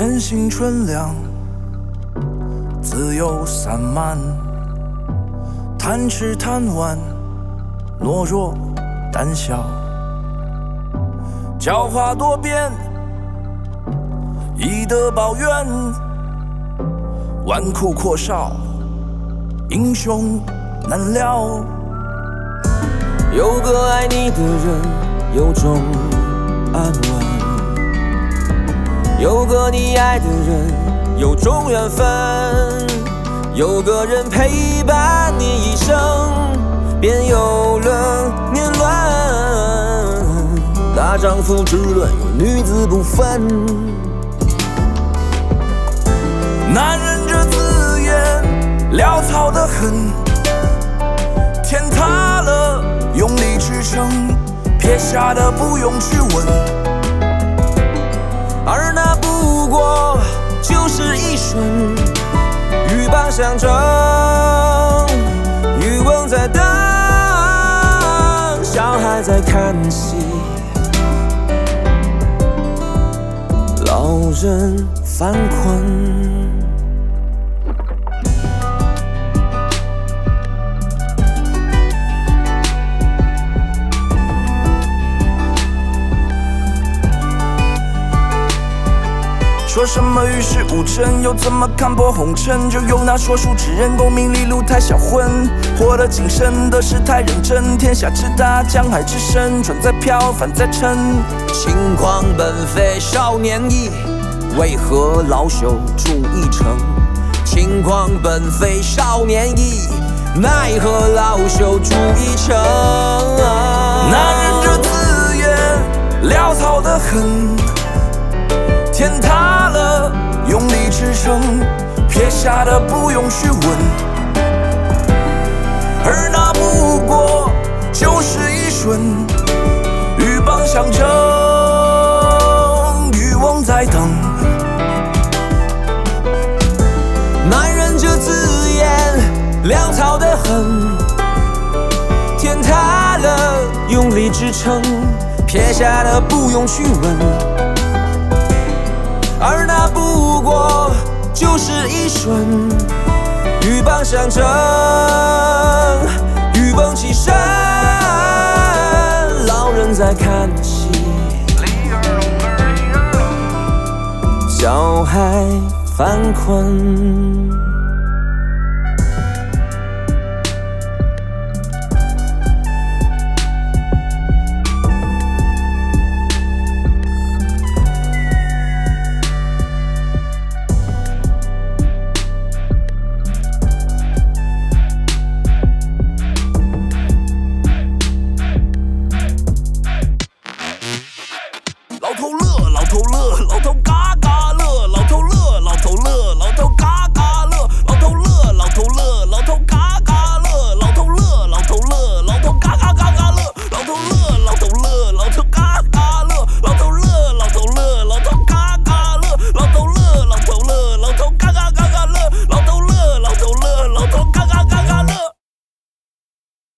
天性纯良，自由散漫，贪吃贪玩，懦弱胆小，狡猾多变，以德报怨，纨绔阔少，英雄难料。有个爱你的人，有种安稳。有个你爱的人，有种缘分；有个人陪伴你一生，便有了年轮。大丈夫之论有女子不分。男人这字眼潦草的很，天塌了用力支撑，撇下的不用去问。就是一瞬，鹬蚌相争，渔翁在等，小孩在看戏，老人犯困。说什么与世无争，又怎么看破红尘？就用那说书之人，功名利禄太销魂，活得谨慎的是太认真。天下之大，江海之深，船在飘，帆在沉。轻狂奔飞少年意，为何老朽铸一城？轻狂奔飞少年意，奈何老朽铸一城？男人这字眼潦草得很。天塌，支撑，撇下的不用去问，而那不过就是一瞬，鹬蚌相争，渔翁在等。男人这字眼潦草得很，天塌了，用力支撑，撇下的不用去问。而那不就是一瞬，鹬蚌相争，鹬蚌起身，老人在看戏，小孩犯困。